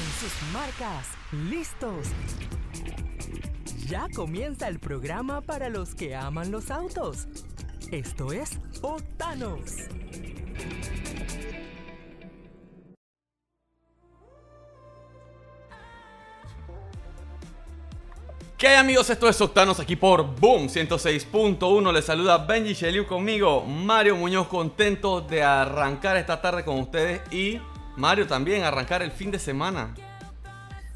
Preparen sus marcas. ¿Listos? Ya comienza el programa para los que aman los autos. Esto es Octanos. ¿Qué hay amigos? Esto es Octanos aquí por Boom 106.1. Les saluda Benji Sheliu conmigo, Mario Muñoz, contento de arrancar esta tarde con ustedes y Mario también, arrancar el fin de semana.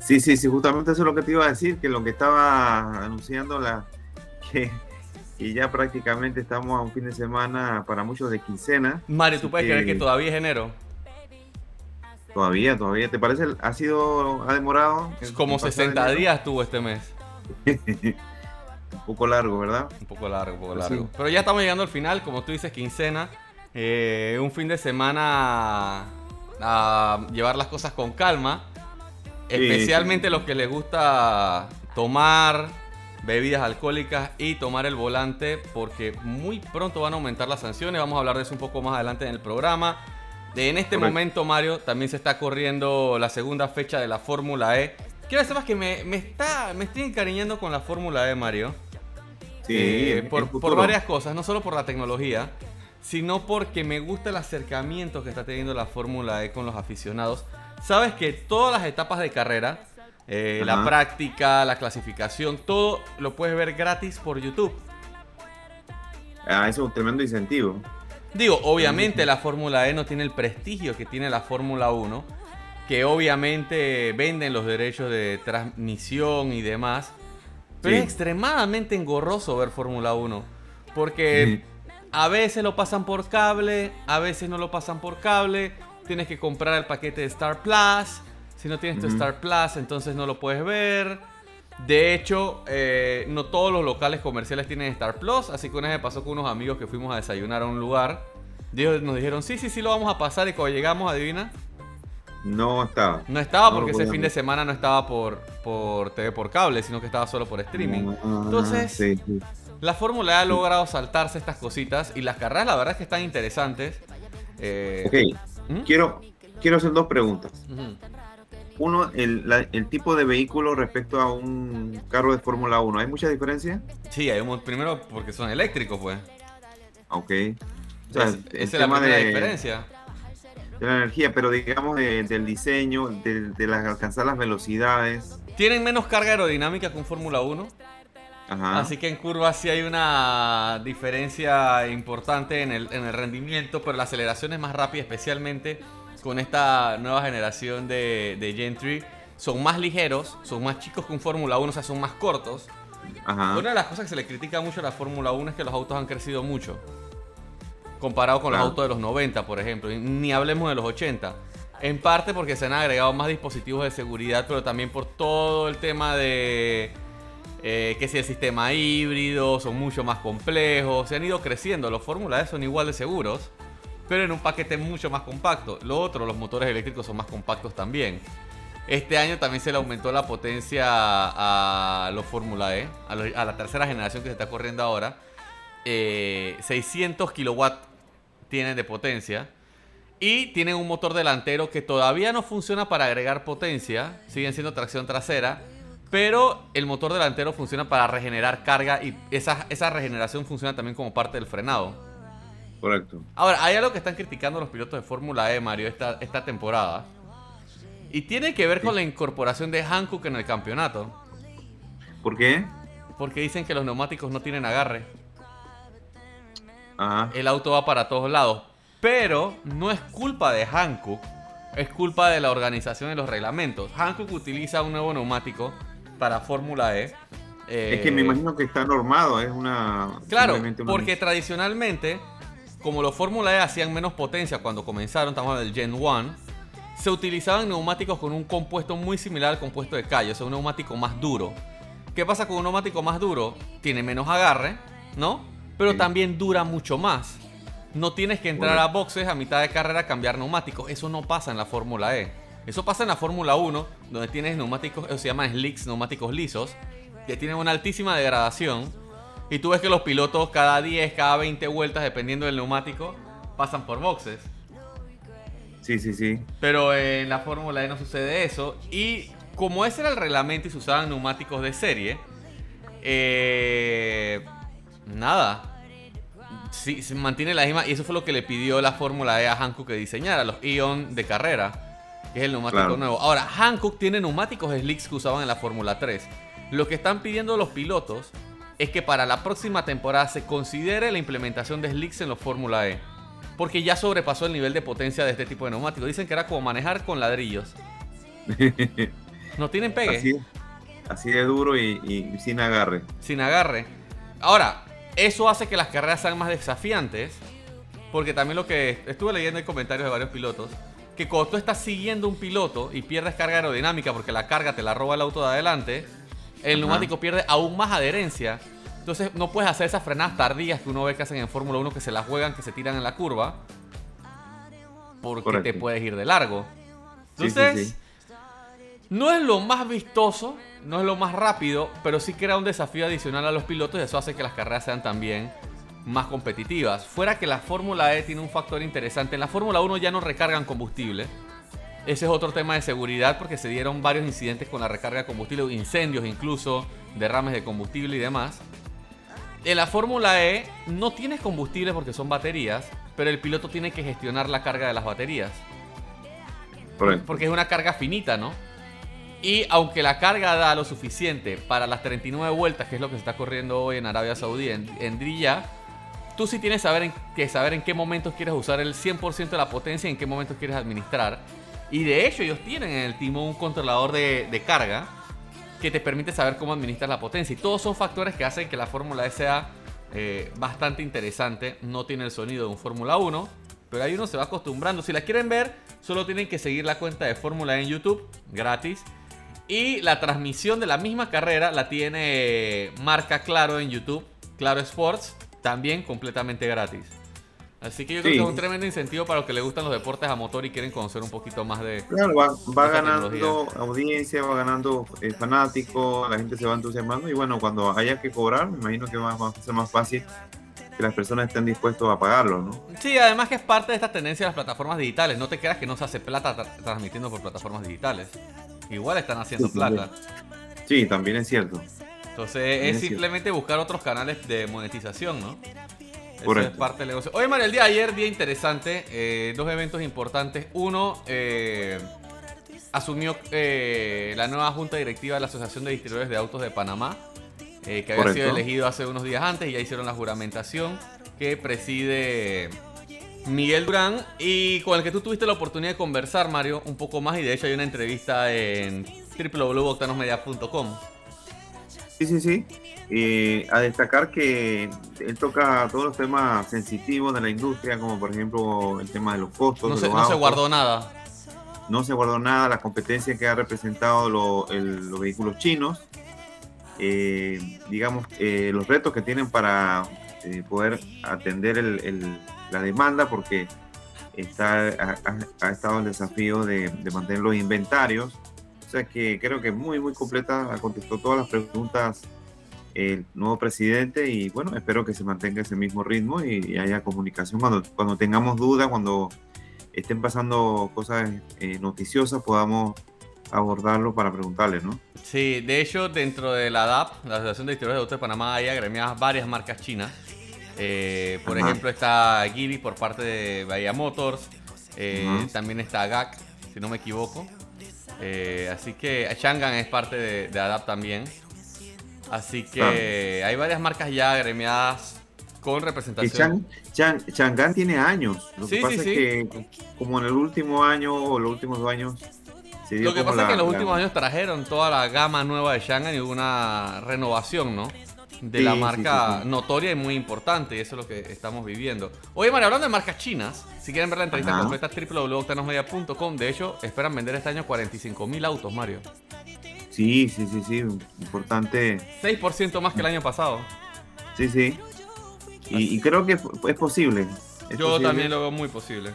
Sí, sí, sí, justamente eso es lo que te iba a decir, que lo que estaba anunciando la que, que ya prácticamente estamos a un fin de semana para muchos de quincena. Mario, ¿tú puedes que- creer que todavía es enero? Todavía, todavía. ¿Te parece? ¿Ha sido, ha demorado? Es como en pasar 60 enero? días tuvo este mes. un poco largo, ¿verdad? Un poco largo, un poco Pues largo. sí. Pero ya estamos llegando al final, como tú dices, quincena. Eh, un fin de semana a llevar las cosas con calma. Especialmente sí. los que les gusta tomar bebidas alcohólicas y tomar el volante, porque muy pronto van a aumentar las sanciones. Vamos a hablar de eso un poco más adelante en el programa. De- en este Correcto. momento, Mario, también se está corriendo la segunda fecha de la Fórmula E. Quiero que sepas que me, me está, me estoy encariñando con la Fórmula E, Mario. Sí, Eh, por, por varias cosas, no solo por la tecnología, sino porque me gusta el acercamiento que está teniendo la Fórmula E con los aficionados. Sabes que todas las etapas de carrera, eh, la práctica, la clasificación, todo lo puedes ver gratis por YouTube. Ah, eso es un tremendo incentivo. Digo, obviamente la Fórmula E no tiene el prestigio que tiene la Fórmula 1, que obviamente venden los derechos de transmisión y demás, pero Sí. es extremadamente engorroso ver Fórmula 1, porque a veces lo pasan por cable, a veces no lo pasan por cable, tienes que comprar el paquete de Star Plus, si no tienes tu. Star Plus entonces no lo puedes ver. De hecho, eh, no todos los locales comerciales tienen Star Plus, así que una vez me pasó con unos amigos que fuimos a desayunar a un lugar. Ellos nos dijeron, sí, sí, sí, lo vamos a pasar. Y cuando llegamos, adivina, No estaba. no estaba No porque ese fin de semana no estaba por, por TV por cable, sino que estaba solo por streaming. Ah, Entonces, sí, sí. La Fórmula ha logrado saltarse estas cositas y las carreras, la verdad es que están interesantes. Eh, Ok, ¿Mm? quiero, quiero hacer dos preguntas. Uno, el, la- el tipo de vehículo respecto a un carro de Fórmula 1. ¿Hay mucha diferencia? Sí, hay un, primero porque son eléctricos, pues. Ok. O sea, Es- el esa es la tema de, diferencia. de la energía, pero digamos de- del diseño, de, de las, alcanzar las velocidades. Tienen menos carga aerodinámica que un Fórmula 1. Ajá. Así que en curvas sí hay una diferencia importante en el, en el rendimiento, pero la aceleración es más rápida, especialmente con esta nueva generación de, de Gentry. Son más ligeros, son más chicos que un Fórmula 1, o sea, son más cortos. Ajá. Una de las cosas que se le critica mucho a la Fórmula 1 es que los autos han crecido mucho. Comparado con Claro. los autos de los 90, por ejemplo. Ni hablemos de los 80. En parte porque se han agregado más dispositivos de seguridad, pero también por todo el tema de eh, que si el sistema híbrido son mucho más complejos. Se han ido creciendo. Los Fórmula son igual de seguros, pero en un paquete mucho más compacto. Lo otro, los motores eléctricos son más compactos también. Este año también se le aumentó la potencia a los Fórmula E, a la tercera generación que se está corriendo ahora. Eh, 600 kilowatts tienen de potencia. Y tienen un motor delantero que todavía no funciona para agregar potencia. Siguen siendo tracción trasera. Pero el motor delantero funciona para regenerar carga y esa, esa regeneración funciona también como parte del frenado. Correcto. Ahora, hay algo que están criticando los pilotos de Fórmula E, Mario, esta, esta temporada. Y tiene que ver con la incorporación de Hankook en el campeonato. ¿Por qué? Porque dicen que los neumáticos no tienen agarre. Ajá. El auto va para todos lados. Pero no es culpa de Hankook. Es culpa de la organización de los reglamentos. Hankook utiliza un nuevo neumático para Fórmula E. Es que me Eh, imagino que está normado, es una... Claro, una- porque tradicionalmente, como los Fórmula E hacían menos potencia cuando comenzaron, estamos hablando del Gen 1, se utilizaban neumáticos con un compuesto muy similar al compuesto de callo, o sea, un neumático más duro. ¿Qué pasa con un neumático más duro? Tiene menos agarre, ¿no? Pero Sí. también dura mucho más. No tienes que entrar a boxes a mitad de carrera a cambiar neumáticos. Eso no pasa en la Fórmula E. Eso pasa en la Fórmula 1, donde tienes neumáticos, eh, se llaman slicks, neumáticos lisos, que tienen una altísima degradación. Y tú ves que los pilotos cada 10, cada 20 vueltas, dependiendo del neumático, pasan por boxes. Sí, sí, sí. Pero en la Fórmula E no sucede eso. Y como ese era el reglamento y se usaban neumáticos de serie, eh, nada. Sí, se mantiene la misma. Y eso fue lo que le pidió la Fórmula E a Hankook que diseñara, los Ion de carrera, que es el neumático Claro. nuevo. Ahora, Hankook tiene neumáticos slicks que usaban en la Fórmula 3. Lo que están pidiendo los pilotos es que para la próxima temporada se considere la implementación de slicks en los Fórmula E. Porque ya sobrepasó el nivel de potencia de este tipo de neumáticos. Dicen que era como manejar con ladrillos. No tienen pegue, Así, así de duro y, y sin agarre. sin agarre. Ahora, eso hace que las carreras sean más desafiantes. Porque también lo que estuve leyendo en comentarios de varios pilotos. Que cuando tú estás siguiendo un piloto y pierdes carga aerodinámica porque la carga te la roba el auto de adelante, el Ajá. neumático pierde aún más adherencia. Entonces no puedes hacer esas frenadas tardías que uno ve que hacen en Fórmula 1 que se las juegan, que se tiran en la curva. Porque Correcto. te puedes ir de largo. Sí, sí, Entonces, sí. no es lo más vistoso, no es lo más rápido, pero sí crea un desafío adicional a los pilotos y eso hace que las carreras sean también más competitivas. Fuera que la Fórmula E tiene un factor interesante, en la Fórmula 1 ya no recargan combustible. Ese es otro tema de seguridad porque se dieron varios incidentes con la recarga de combustible, incendios incluso, derrames de combustible y demás. En la Fórmula E no tienes combustible porque son baterías, pero el piloto tiene que gestionar la carga de las baterías. Correcto. Porque es una carga finita, ¿no? Y aunque la carga da lo suficiente para las 39 vueltas, que es lo que se está corriendo hoy en Arabia Saudí, en, en Riyadh, tú sí tienes saber en- que saber en qué momentos quieres usar el 100% de la potencia y en qué momentos quieres administrar. Y de hecho ellos tienen en el timón un controlador de, de carga que te permite saber cómo administrar la potencia. Y todos son factores que hacen que la Fórmula E sea eh, bastante interesante. No tiene el sonido de un Fórmula 1, pero ahí uno se va acostumbrando. Si la quieren ver, solo tienen que seguir la cuenta de Fórmula E en YouTube, gratis. Y la transmisión de la misma carrera la tiene Marca Claro en YouTube, Claro Sports, también completamente gratis. Así que yo creo Sí. que es un tremendo incentivo para los que les gustan los deportes a motor y quieren conocer un poquito más de... Claro, va, ganando tecnología. audiencia, va ganando eh, fanáticos, la gente se va entusiasmando y bueno, cuando haya que cobrar, me imagino que va, va a ser más fácil que las personas estén dispuestas a pagarlo, ¿no? Sí, además que es parte de esta tendencia de las plataformas digitales. No te creas que no se hace plata tra- transmitiendo por plataformas digitales. Igual están haciendo Sí, también. plata. Sí, también es cierto. Entonces es simplemente buscar otros canales de monetización, ¿no? Eso es parte del negocio. Oye, Mario, el día de ayer, día interesante. eh, dos eventos importantes. Uno, eh, asumió eh, la nueva junta directiva de la Asociación de Distribuidores de Autos de Panamá, eh, que había sido elegido hace unos días antes y ya hicieron la juramentación que preside Miguel Durán y con el que tú tuviste la oportunidad de conversar, Mario, un poco más y de hecho hay una entrevista en www.octanosmedia.com. Sí, sí, sí. Eh, a destacar que él toca todos los temas sensitivos de la industria, como por ejemplo el tema de los costos. No se, no guardó nada. no se guardó nada, la competencia que ha representado lo- el- los vehículos chinos, eh, digamos, eh, los retos que tienen para eh, poder atender el- el- la demanda, porque está, ha, ha- ha estado el desafío de, de mantener los inventarios. Sea que creo que muy, muy completa, contestó todas las preguntas el nuevo presidente y bueno, espero que se mantenga ese mismo ritmo y, y haya comunicación cuando, cuando tengamos dudas, cuando estén pasando cosas eh, noticiosas, podamos abordarlo para preguntarle, ¿no? Sí, de hecho, dentro de la DAP, la Asociación de Distribuidores de Autos de Panamá, hay agremiadas varias marcas chinas. Eh, por Ajá. ejemplo, está Geely por parte de Bahía Motors. eh. También está GAC, si no me equivoco. Eh, así que Shangan es parte de, de ADAP también. Así que hay varias marcas ya agremiadas con representación. Chang, Chang- tiene años. Lo Sí, que pasa sí, es que como en el último año o los últimos dos años se dio Lo que pasa es que en la- los la- últimos años trajeron toda la gama nueva de Shanghai y hubo una renovación, ¿no? De Sí, la marca sí, sí. notoria y muy importante, y eso es lo que estamos viviendo. Oye, Mario, hablando de marcas chinas, si quieren ver la entrevista Ajá. completa, www.octanosmedia.com. De hecho, esperan vender este año 45 mil autos, Mario. Sí, sí, sí, sí, importante. 6% más que el año pasado. Sí, sí. Y, y creo que es posible. Es Yo posible también lo veo muy posible.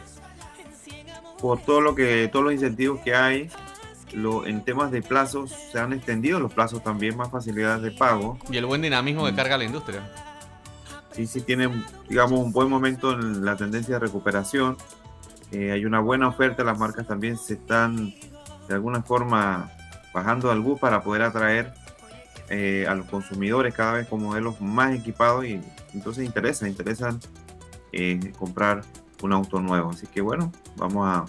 Por todo lo que, todos los incentivos que hay, lo, en temas de plazos se han extendido los plazos también, más facilidades de pago. Y el buen dinamismo que Mm. carga la industria. sí, sí tiene, digamos, un buen momento en la tendencia de recuperación. eh, hay una buena oferta, las marcas también se están de alguna forma bajando al bus para poder atraer eh, a los consumidores cada vez con modelos más equipados y entonces interesa, interesan eh, comprar un auto nuevo. Así que bueno, vamos a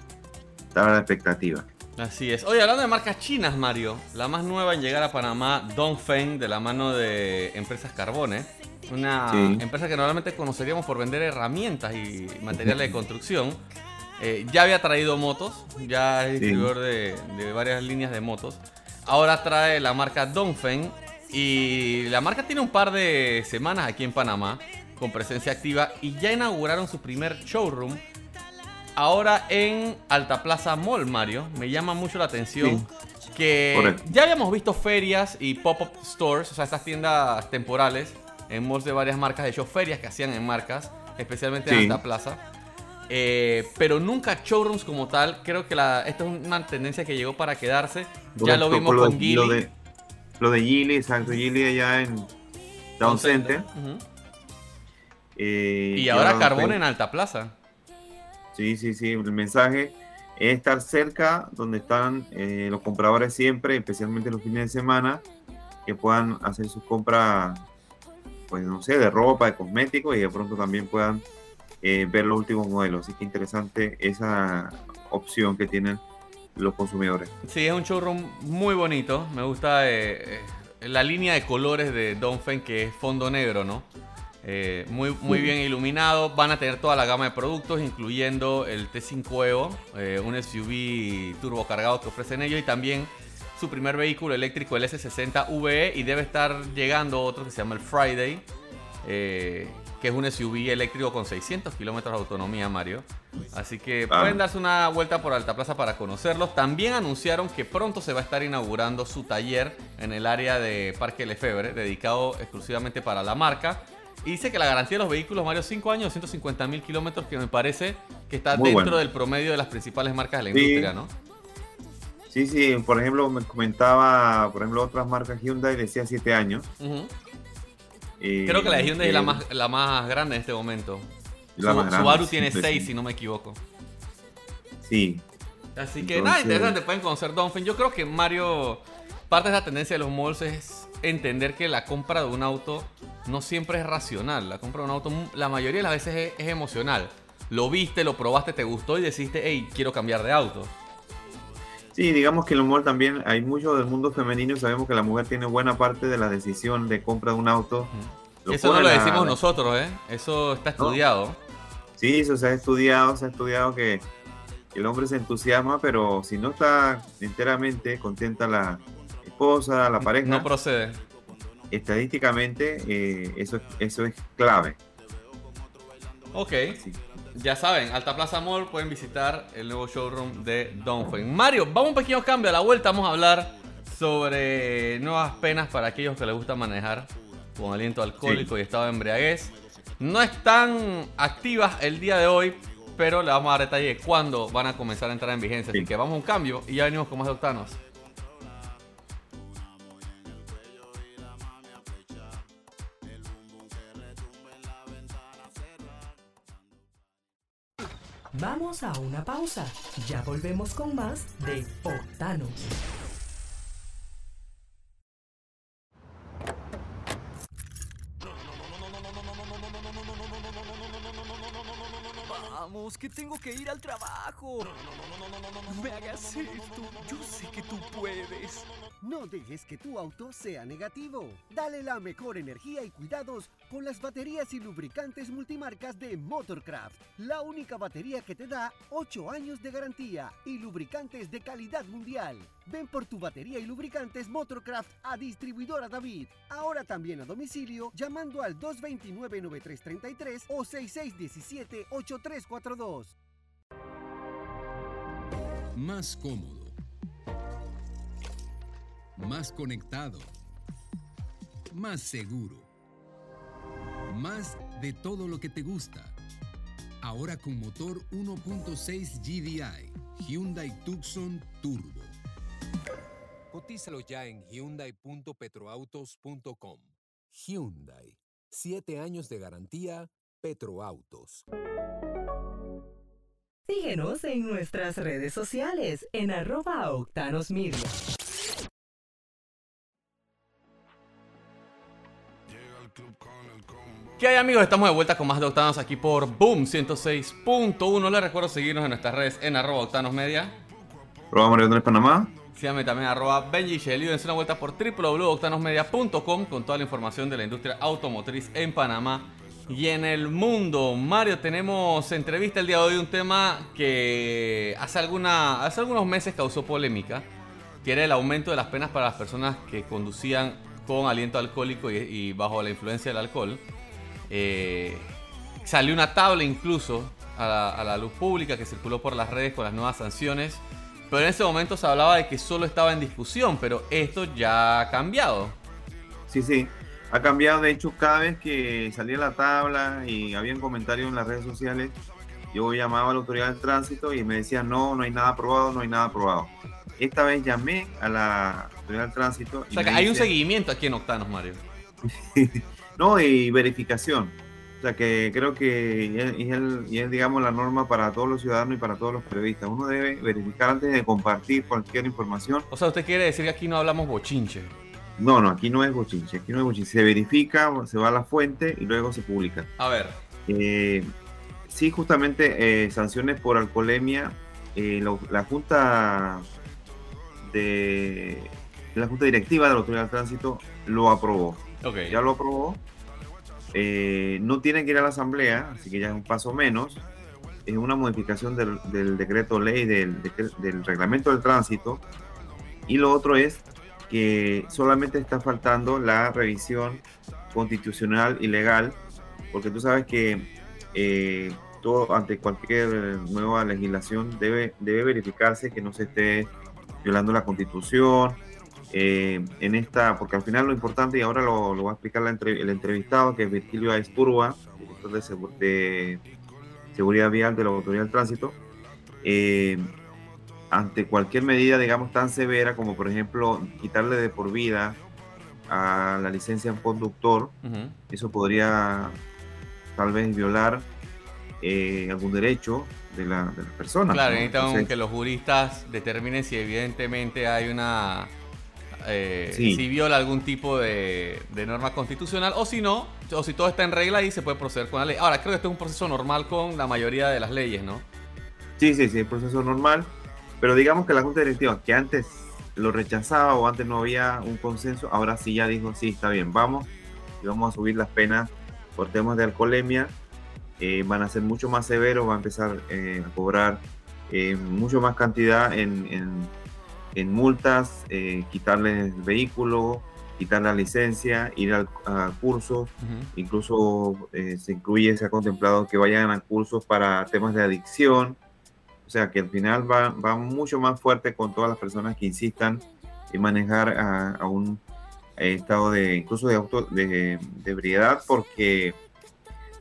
dar a la expectativa. Así es. Oye, hablando de marcas chinas, Mario, la más nueva en llegar a Panamá, Dongfeng, de la mano de Empresas Carbone. Una empresa que normalmente conoceríamos por vender herramientas y materiales de construcción. Eh, ya había traído motos, ya es distribuidor de, de, varias líneas de motos. Ahora trae la marca Dongfeng y la marca tiene un par de semanas aquí en Panamá con presencia activa y ya inauguraron su primer showroom ahora en Alta Plaza Mall, Mario. Me llama mucho la atención que ya habíamos visto ferias y pop-up stores, o sea, estas tiendas temporales en malls de varias marcas, de hecho, ferias que hacían en marcas, especialmente en Alta Plaza. Eh, pero nunca showrooms como tal. Creo que la, esta es una tendencia que llegó para quedarse. ya lo vimos con Gili. Lo de, lo de Gili, exacto, Gili allá en Down Center. Eh, y ahora Carbón en Alta Plaza. Sí, sí, sí. El mensaje es estar cerca donde están eh, los compradores siempre, especialmente los fines de semana, que puedan hacer sus compras, pues no sé, de ropa, de cosméticos y de pronto también puedan eh, ver los últimos modelos. Así que interesante esa opción que tienen los consumidores. Sí, es un showroom muy bonito. Me gusta la línea de colores de Donfen, que es fondo negro, ¿no? Eh, muy, muy bien iluminado. Van a tener toda la gama de productos, incluyendo el T5 Evo, eh, un SUV turbo cargado que ofrecen ellos y también su primer vehículo eléctrico, el S60 VE. Y debe estar llegando otro que se llama el Friday, eh, que es un SUV eléctrico con 600 kilómetros de autonomía, Mario. Así que ah. pueden darse una vuelta por Alta Plaza para conocerlos. También anunciaron que pronto se va a estar inaugurando su taller en el área de Parque Lefebvre, dedicado exclusivamente para la marca. Y dice que la garantía de los vehículos, Mario, 5 años, 150 mil kilómetros, que me parece que está dentro del promedio de las principales marcas de la industria, ¿no? Sí, sí, por ejemplo, me comentaba, por ejemplo, otras marcas Hyundai decía 7 años. Creo que la de Hyundai es la más, la más grande en este momento. La Su, Subaru tiene 6, si no me equivoco. Sí. Así que nada, interesante, pueden conocer Donphin. Yo creo que Mario, parte de la tendencia de los malls es entender que la compra de un auto no siempre es racional. La compra de un auto, la mayoría de las veces es, emocional. Lo viste, lo probaste, te gustó y decidiste, hey, quiero cambiar de auto. Sí, digamos que el humor también, hay mucho del mundo femenino, sabemos que la mujer tiene buena parte de la decisión de compra de un auto. Eso no lo decimos nosotros, ¿eh? Eso está estudiado. Sí, eso se ha estudiado, se ha estudiado que el hombre se entusiasma, pero si no está enteramente contenta la esposa, la pareja. No procede estadísticamente eh, eso, eso es clave. Ok. Ya saben, Alta Plaza Mall pueden visitar el nuevo showroom de Dongfeng. Mario, vamos un pequeño cambio. A la vuelta vamos a hablar sobre nuevas penas para aquellos que les gusta manejar con aliento alcohólico y estado de embriaguez. No están activas el día de hoy, pero le vamos a dar detalle de cuándo van a comenzar a entrar en vigencia. Así que vamos a un cambio y ya venimos con más de Octanos. Vamos a una pausa. Ya volvemos con más de Octanos. Vamos, que tengo que ir al trabajo. No me hagas esto. Yo sé que tú puedes. No dejes que tu auto sea negativo. Dale la mejor energía y cuidados con las baterías y lubricantes multimarcas de Motorcraft. La única batería que te da 8 años de garantía y lubricantes de calidad mundial. Ven por tu batería y lubricantes Motorcraft a distribuidora David. Ahora también a domicilio llamando al 229-9333 o 6617-8342. Más cómodo más conectado, más seguro, más de todo lo que te gusta. Ahora con motor 1.6 GDI, Hyundai Tucson Turbo. Cotízalo ya en hyundai.petroautos.com. Hyundai, 7 años de garantía, Petroautos. Síguenos en nuestras redes sociales en arroba Octanos Media. ¿Qué hay amigos? Estamos de vuelta con más de Octanos aquí por Boom 106.1. Les recuerdo seguirnos en nuestras redes en arroba Octanos Media. Programa Mario Andrés Panamá. Síganme también arroba Benji Shelley. Dense una vuelta por www.octanosmedia.com con toda la información de la industria automotriz en Panamá y en el mundo. Mario, tenemos entrevista el día de hoy, un tema que hace, alguna, hace algunos meses causó polémica, que era el aumento de las penas para las personas que conducían con aliento alcohólico y, y bajo la influencia del alcohol. Eh, salió una tabla incluso a la, a la luz pública que circuló por las redes con las nuevas sanciones. Pero en ese momento se hablaba de que solo estaba en discusión, pero esto ya ha cambiado. Sí, sí. Ha cambiado, de hecho, cada vez que salía la tabla y había un comentario en las redes sociales, yo llamaba a la autoridad del tránsito y me decían, no, no hay nada aprobado, no hay nada aprobado. Esta vez llamé a la autoridad del tránsito. O sea, que hay un seguimiento aquí en Octanos, Mario. No, y verificación. O sea, que creo que es, es el- y es, digamos, la norma para todos los ciudadanos y para todos los periodistas. Uno debe verificar antes de compartir cualquier información. O sea, usted quiere decir que aquí no hablamos bochinche. No, no, aquí no es bochinche. Aquí no es bochinche. Se verifica, se va a la fuente y luego se publica. A ver, Eh, sí, justamente eh, sanciones por alcoholemia. eh, lo- la Junta de la Junta Directiva de la Autoridad del Tránsito lo aprobó. Ya lo aprobó. Eh, no tiene que ir a la Asamblea, así que ya es un paso menos. Es una modificación del, del decreto ley del reglamento del tránsito. Y lo otro es que solamente está faltando la revisión constitucional y legal, porque tú sabes que eh, todo ante cualquier nueva legislación debe, debe verificarse que no se esté violando la constitución, eh, en esta, porque al final lo importante, y ahora lo, lo va a explicar la entre- el entrevistado, que es Virgilio Aesturba, director de, Segu- de Seguridad Vial de la Autoridad del Tránsito, eh, ante cualquier medida, digamos, tan severa como, por ejemplo, quitarle de por vida a la licencia un conductor, eso podría tal vez violar eh, algún derecho de la, de las personas. Claro, ¿no? necesitan Entonces, que los juristas determinen si evidentemente hay una... eh, Sí. Si viola algún tipo de, de norma constitucional o si no, o si todo está en regla y se puede proceder con la ley. Ahora, creo que esto es un proceso normal con la mayoría de las leyes, ¿no? Sí, sí, sí, el proceso normal. Pero digamos que la Junta Directiva, que antes lo rechazaba o antes no había un consenso, ahora sí ya dijo, sí, está bien, vamos y vamos a subir las penas por temas de alcoholemia. eh, van a ser mucho más severos, va a empezar eh, a cobrar mucho más cantidad en, en- en multas, eh, quitarle el vehículo, quitar la licencia, ir al, a cursos, incluso eh, se incluye, se ha contemplado que vayan a cursos para temas de adicción. O sea que al final va, va mucho más fuerte con todas las personas que insistan en manejar a, a un eh, estado de incluso de auto de, de ebriedad, porque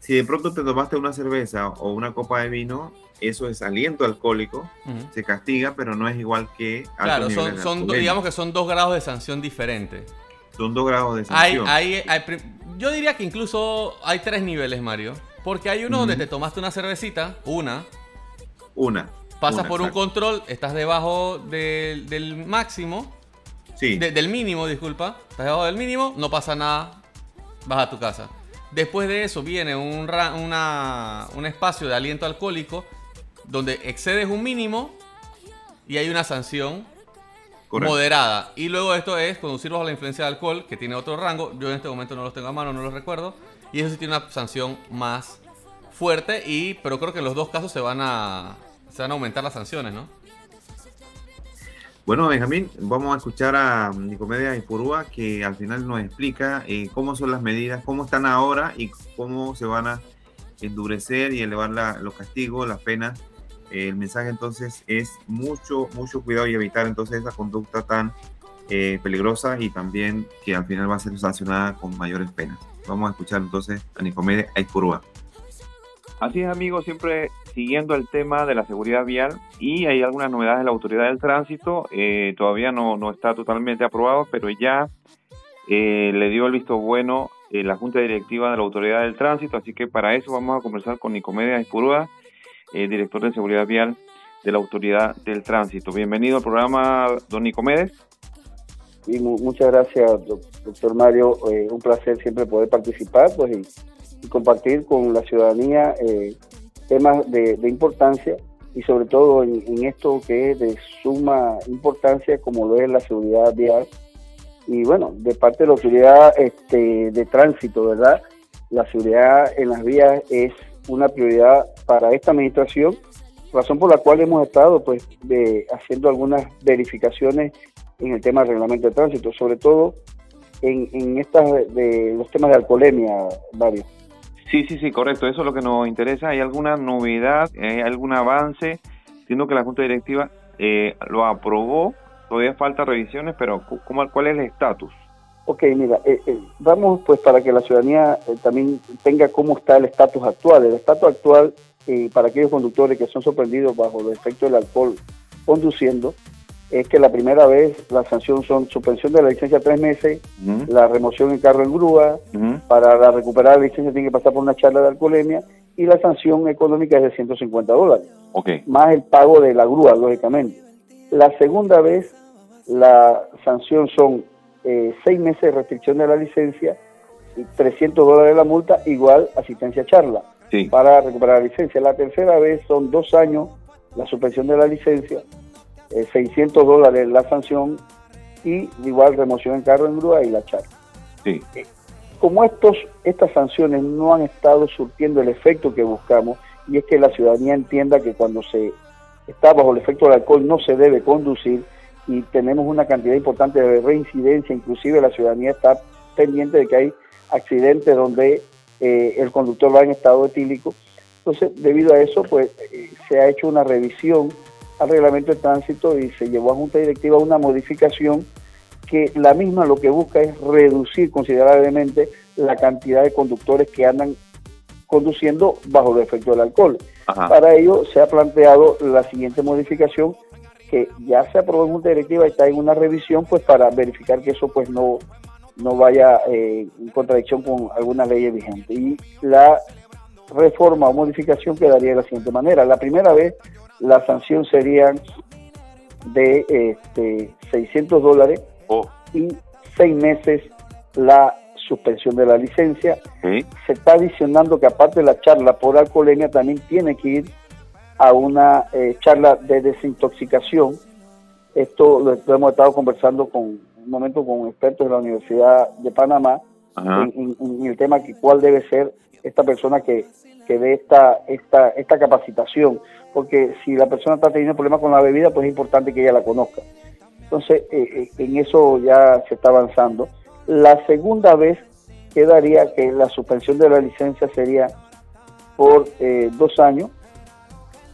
si de pronto te tomaste una cerveza o una copa de vino, eso es aliento alcohólico, se castiga, pero no es igual que Claro, son, son do- digamos que son dos grados de sanción diferentes. son dos grados de sanción. hay, yo diría que incluso hay tres niveles, Mario. Porque hay uno donde te tomaste una cervecita, una, Una. pasas una, por un control, estás debajo del, del máximo, Sí. de- del mínimo, disculpa, estás debajo del mínimo, no pasa nada, vas a tu casa. Después de eso viene un, una- un espacio de aliento alcohólico donde excedes un mínimo y hay una sanción correcto. moderada. Y luego esto es conducir bajo la influencia de alcohol, que tiene otro rango. Yo en este momento no los tengo a mano, no los recuerdo. Y eso sí tiene una sanción más fuerte. Y, pero creo que en los dos casos se van a, se van a aumentar las sanciones, ¿no? Bueno, Benjamín, vamos a escuchar a Nicomedia Ipurúa que al final nos explica eh, cómo son las medidas, cómo están ahora y cómo se van a endurecer y elevar la- los castigos, las penas. El mensaje entonces es mucho, mucho cuidado y evitar entonces esa conducta tan eh, peligrosa y también que al final va a ser sancionada con mayores penas. Vamos a escuchar entonces a Nicomedia Ipurúa. Así es, amigos, siempre siguiendo el tema de la seguridad vial y hay algunas novedades de la autoridad del tránsito. eh, todavía no, no está totalmente aprobado, pero ya eh, le dio el visto bueno eh, la Junta Directiva de la Autoridad del Tránsito. Así que para eso vamos a conversar con Nicomedia Espurúa, eh, director de seguridad vial de la Autoridad del Tránsito. Bienvenido al programa, don Nicomedes. Y muchas gracias, doctor Mario. Eh, un placer siempre poder participar pues, y, compartir con la ciudadanía eh, temas de, importancia y sobre todo en, esto que es de suma importancia como lo es la seguridad vial. Y bueno, de parte de la autoridad este, de tránsito, ¿verdad? La seguridad en las vías es una prioridad para esta administración, razón por la cual hemos estado pues de, haciendo algunas verificaciones en el tema del reglamento de tránsito, sobre todo en, en estas de los temas de alcoholemia, Mario. Sí, sí, sí, correcto. Eso es lo que nos interesa. ¿Hay alguna novedad, hay algún avance? Siendo que la Junta Directiva eh, lo aprobó, todavía falta revisiones, pero ¿cómo, ¿cuál es el estatus? Ok, mira, eh, eh, vamos pues para que la ciudadanía también tenga cómo está el estatus actual. El estatus actual para aquellos conductores que son sorprendidos bajo los efectos del alcohol conduciendo, es que la primera vez la sanción son suspensión de la licencia tres meses, la remoción en carro en grúa, para recuperar la licencia tiene que pasar por una charla de alcoholemia y la sanción económica es de 150 dólares, más el pago de la grúa, lógicamente. La segunda vez la sanción son eh, seis meses de restricción de la licencia y 300 dólares la multa, igual asistencia a charla para recuperar la licencia. La tercera vez son dos años la suspensión de la licencia 600 eh, dólares la sanción y igual remoción en carro en grúa y la charla. Sí. Eh, como estos, estas sanciones no han estado surtiendo el efecto que buscamos, y es que la ciudadanía entienda que cuando se está bajo el efecto del alcohol no se debe conducir y tenemos una cantidad importante de reincidencia, inclusive la ciudadanía está pendiente de que hay accidentes donde eh, el conductor va en estado etílico. Entonces, debido a eso, pues se ha hecho una revisión al reglamento de tránsito y se llevó a Junta Directiva una modificación que la misma lo que busca es reducir considerablemente la cantidad de conductores que andan conduciendo bajo el efecto del alcohol. Para ello se ha planteado la siguiente modificación que ya se aprobó en Junta Directiva y está en una revisión pues para verificar que eso pues no, no vaya eh, en contradicción con alguna ley vigente. Y la reforma o modificación quedaría de la siguiente manera. La primera vez la sanción sería de este, 600 dólares oh. y seis meses la suspensión de la licencia. Se está adicionando que aparte de la charla por alcoholemia también tiene que ir a una eh, charla de desintoxicación. Esto lo, hemos estado conversando con un momento con expertos de la Universidad de Panamá en, en, el tema que cuál debe ser esta persona que, que dé esta, esta, esta capacitación porque si la persona está teniendo problemas con la bebida, pues es importante que ella la conozca. Entonces, eh, eh, en eso ya se está avanzando. La segunda vez quedaría que la suspensión de la licencia sería por eh, dos años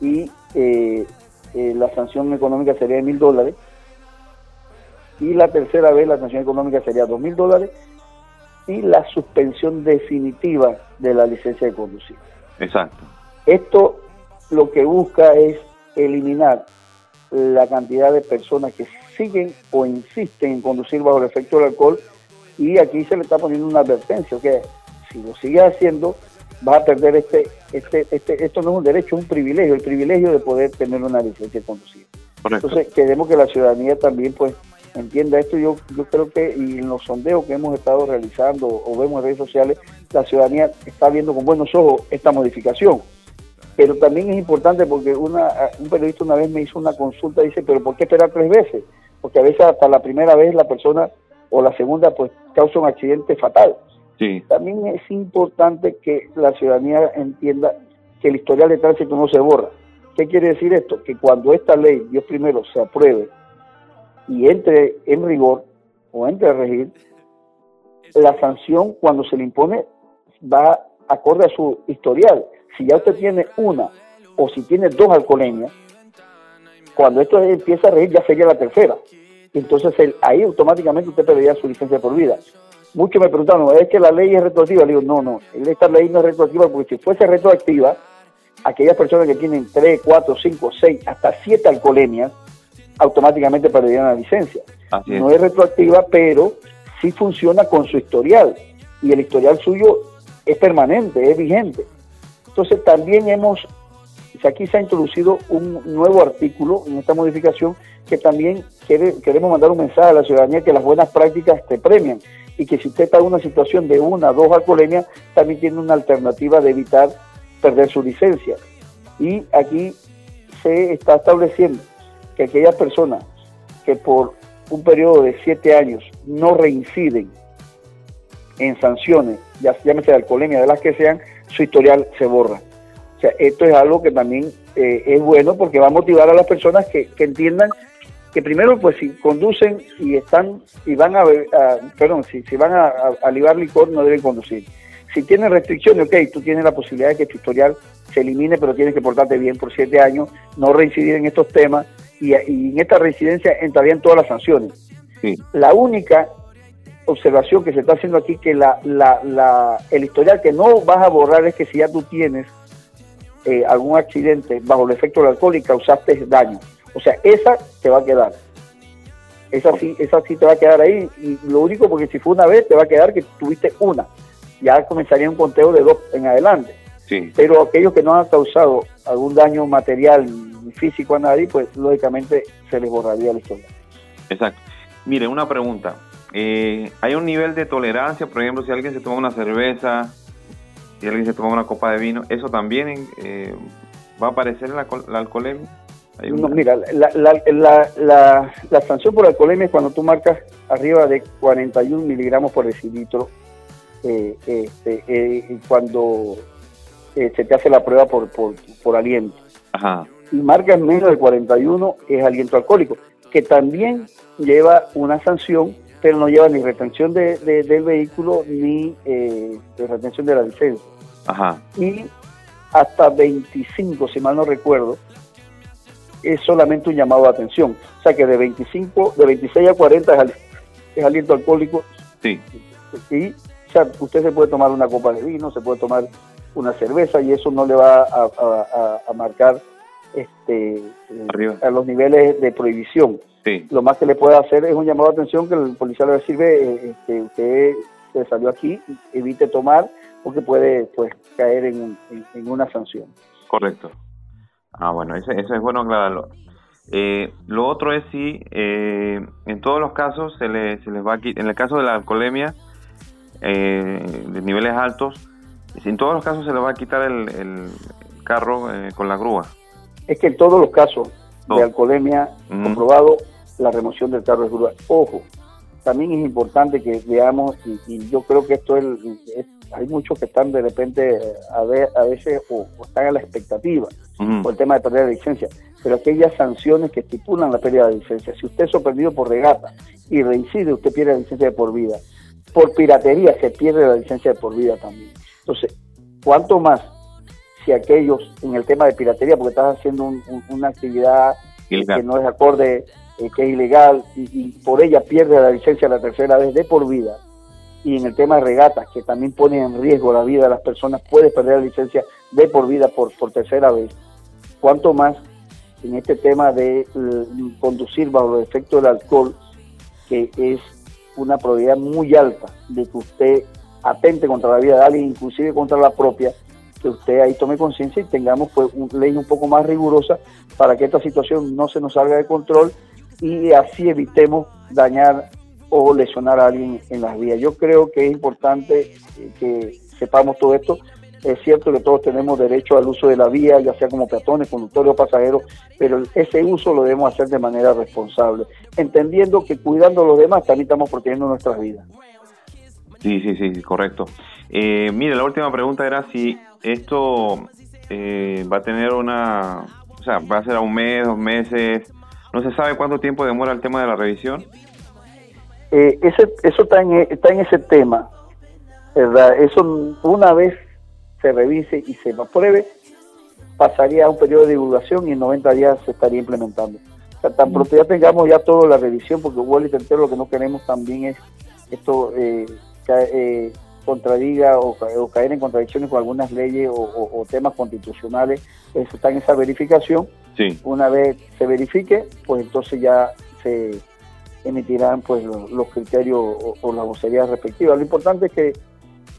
y la sanción económica sería de mil dólares. Y la tercera vez la sanción económica sería dos mil dólares y la suspensión definitiva de la licencia de conducir. Exacto. Esto lo que busca es eliminar la cantidad de personas que siguen o insisten en conducir bajo el efecto del alcohol y aquí se le está poniendo una advertencia, que si lo sigues haciendo vas a perder este, este, este, esto no es un derecho, es un privilegio, el privilegio de poder tener una licencia de conducir. Entonces queremos que la ciudadanía también pues entienda esto, yo, yo creo que y en los sondeos que hemos estado realizando o vemos en redes sociales, la ciudadanía está viendo con buenos ojos esta modificación pero también es importante porque una, un periodista una vez me hizo una consulta y dice, pero ¿por qué esperar tres veces? Porque a veces hasta la primera vez la persona o la segunda pues causa un accidente fatal. También es importante que la ciudadanía entienda que el historial de tránsito no se borra. ¿Qué quiere decir esto? Que cuando esta ley, Dios primero, se apruebe y entre en rigor o entre a regir, la sanción cuando se le impone va acorde a su historial si ya usted tiene una o si tiene dos alcoholemias, cuando esto empieza a reír ya sería la tercera. Entonces ahí automáticamente usted perdería su licencia por vida. Muchos me preguntaron, ¿es que la ley es retroactiva? Le digo, no, no, esta ley no es retroactiva porque si fuese retroactiva, aquellas personas que tienen 3, 4, 5, 6, hasta 7 alcoholemias, automáticamente perderían la licencia. No es retroactiva, pero sí funciona con su historial. Y el historial suyo es permanente, es vigente. Entonces también hemos aquí se ha introducido un nuevo artículo en esta modificación que también queremos mandar un mensaje a la ciudadanía que las buenas prácticas te premian y que si usted está en una situación de una, dos alcoholemias, también tiene una alternativa de evitar perder su licencia. Y aquí se está estableciendo que aquellas personas que por un periodo de siete años no reinciden en sanciones, ya llámese de alcoholemia, de las que sean, su historial se borra. O sea, esto es algo que también eh, es bueno porque va a motivar a las personas que, entiendan que primero, pues si conducen y están y van a, perdón, si, si van a, a, libar licor, no deben conducir. Si tienen restricciones, ok, tú tienes la posibilidad de que tu historial se elimine, pero tienes que portarte bien por siete años, no reincidir en estos temas y, en esta reincidencia entrarían todas las sanciones. La única observación que se está haciendo aquí que la, la, el historial que no vas a borrar es que si ya tú tienes eh, algún accidente bajo el efecto del alcohol y causaste daño. O sea, esa te va a quedar. Esa sí, esa sí te va a quedar ahí. Y lo único, porque si fue una vez, te va a quedar que tuviste una. Ya comenzaría un conteo de dos en adelante. Sí. Pero aquellos que no han causado algún daño material físico a nadie, pues lógicamente se les borraría la historia. Exacto. Mire, una pregunta. Eh, ¿Hay un nivel de tolerancia? Por ejemplo, si alguien se toma una cerveza, si alguien se toma una copa de vino, ¿eso también eh, va a aparecer en la, alcoholemia? No, mira, la, la, la, la, sanción por alcoholemia es cuando tú marcas arriba de 41 miligramos por decilitro eh, este, eh, cuando eh, se te hace la prueba por, por, por aliento. Ajá. Y marcas menos de 41 es aliento alcohólico, que también lleva una sanción pero no lleva ni retención de, del vehículo ni eh, retención de la licencia. Ajá. Y hasta 25, si mal no recuerdo, es solamente un llamado de atención. O sea que de 25, de 26 a 40 es, aliento alcohólico. Sí. Y o sea, usted se puede tomar una copa de vino, se puede tomar una cerveza y eso no le va a, marcar este, a los niveles de prohibición. Lo más que le puede hacer es un llamado de atención que el policía le sirve eh, que usted se salió aquí, evite tomar porque puede pues caer en, una sanción. Correcto. Ah, bueno, eso, es bueno aclararlo. Eh, lo otro es si eh, en todos los casos se, le, se les va a en el caso de la alcoholemia de niveles altos, en todos los casos se les va a quitar el, carro con la grúa. Es que en todos los casos de alcoholemia comprobado la remoción del carro de grúa. Ojo, también es importante que veamos, y, yo creo que esto es, hay muchos que están de repente a, ver, a veces o, están a la expectativa por el tema de perder la licencia, pero aquellas sanciones que estipulan la pérdida de licencia, si usted es sorprendido por regata y reincide, usted pierde la licencia de por vida. Por piratería se pierde la licencia de por vida también. Entonces, ¿cuánto más si aquellos en el tema de piratería, porque estás haciendo una actividad que no es acorde eh, que es ilegal y, por ella pierde la licencia la tercera vez de por vida, y en el tema de regatas, que también pone en riesgo la vida de las personas, puede perder la licencia de por vida por, por tercera vez. Cuanto más en este tema de conducir bajo el efecto del alcohol, que es una probabilidad muy alta de que usted atente contra la vida de alguien, inclusive contra la propia, que usted ahí tome conciencia y tengamos pues una ley un poco más rigurosa para que esta situación no se nos salga de control y así evitemos dañar o lesionar a alguien en las vías. Yo creo que es importante eh, que sepamos todo esto. Es cierto que todos tenemos derecho al uso de la vía, ya sea como peatones, conductores o pasajeros, pero ese uso lo debemos hacer de manera responsable, entendiendo que cuidando a los demás también estamos protegiendo nuestras vidas. Sí, sí, sí, correcto. Eh, mire, la última pregunta era si esto eh, va a tener una, o sea, va a ser a un mes, dos meses, ¿No se sabe cuánto tiempo demora el tema de la revisión? Eh, ese, eso está en, está en ese tema, ¿verdad? Eso una vez se revise y se apruebe, pasaría a un periodo de divulgación y en 90 días se estaría implementando. O sea, tan pronto ya tengamos ya toda la revisión, porque igual y lo que no queremos también es esto eh, eh contradiga o, caer en contradicciones con algunas leyes o, temas constitucionales, eso está en esa verificación. Una vez se verifique, pues entonces ya se emitirán pues los, criterios o, las vocerías respectivas. Lo importante es que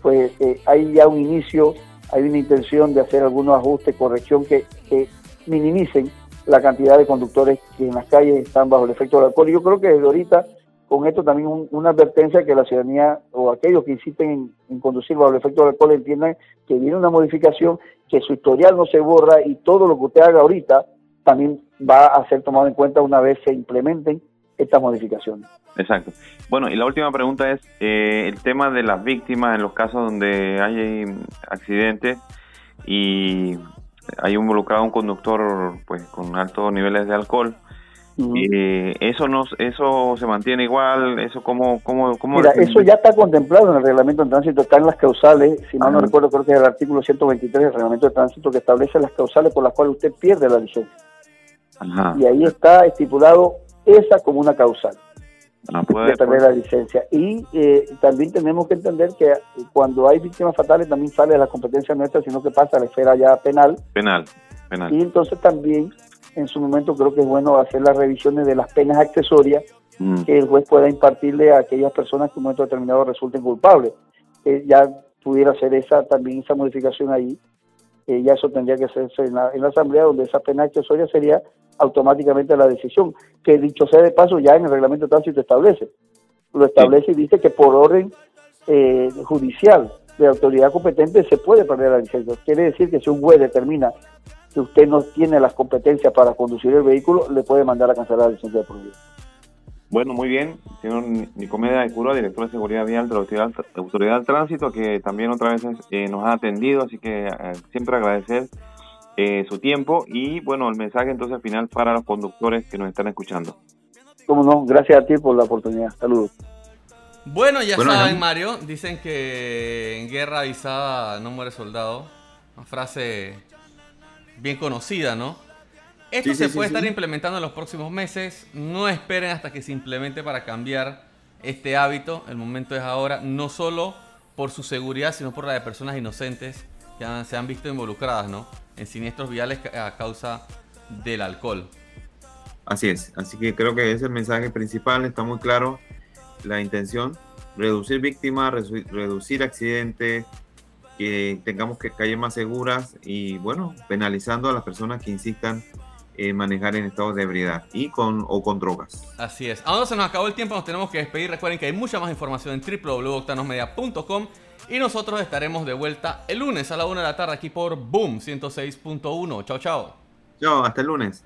pues eh, hay ya un inicio hay una intención de hacer algunos ajustes, corrección que, que minimicen la cantidad de conductores que en las calles están bajo el efecto del alcohol. Y yo creo que desde ahorita, con esto también una advertencia que la ciudadanía o aquellos que insisten en, conducir bajo el efecto del alcohol entiendan que viene una modificación, que su historial no se borra y todo lo que usted haga ahorita también va a ser tomado en cuenta una vez se implementen estas modificaciones. Exacto. Bueno, y la última pregunta es eh, el tema de las víctimas en los casos donde hay accidentes y hay involucrado un conductor pues con altos niveles de alcohol. Eh, eso no, eso se mantiene igual, eso cómo, cómo, cómo Mira, eso ya está contemplado en el reglamento de tránsito, está en las causales, si mal no recuerdo creo que es el artículo 123 del reglamento de tránsito que establece las causales por las cuales usted pierde la licencia. Y ahí está estipulado esa como una causal no de perder la licencia. Y eh, también tenemos que entender que cuando hay víctimas fatales también sale de la competencia nuestra, sino que pasa a la esfera ya penal. Penal, penal. Y entonces también en su momento creo que es bueno hacer las revisiones de las penas accesorias mm. que el juez pueda impartirle a aquellas personas que en un momento determinado resulten culpables. Eh, ya pudiera hacer esa también esa modificación ahí. Eh, ya eso tendría que hacerse en la, en la asamblea donde esa pena accesoria sería automáticamente la decisión, que dicho sea de paso ya en el reglamento de tránsito establece. Lo establece y dice que por orden eh, judicial de autoridad competente se puede perder la licencia. Quiere decir que si un juez determina que usted no tiene las competencias para conducir el vehículo, le puede mandar a cancelar la licencia de por Bueno, muy bien, señor Nicomedia de Cura, director de Seguridad Vial de la Autoridad, Autoridad del Tránsito, que también otra vez eh, nos ha atendido, así que eh, siempre agradecer eh, su tiempo y bueno, el mensaje entonces final para los conductores que nos están escuchando. Como no, gracias a ti por la oportunidad. Saludos. Bueno, ya saben, Mario, dicen que en guerra avisada no muere soldado. Una frase bien conocida, ¿no? Esto se puede estar implementando en los próximos meses. No esperen hasta que se implemente para cambiar este hábito. El momento es ahora, no solo por su seguridad, sino por la de personas inocentes que se han visto involucradas, ¿no? En siniestros viales a causa del alcohol. Así es, así que creo que ese es el mensaje principal, está muy claro la intención, reducir víctimas, reducir accidentes, que tengamos que calles más seguras y bueno, penalizando a las personas que insistan en manejar en estado de ebriedad y con o con drogas. Así es. Ahora se nos acabó el tiempo, nos tenemos que despedir. Recuerden que hay mucha más información en www.octanosmedia.com y nosotros estaremos de vuelta el lunes a la una de la tarde aquí por Boom 106.1. Chao, chao. Chao, hasta el lunes.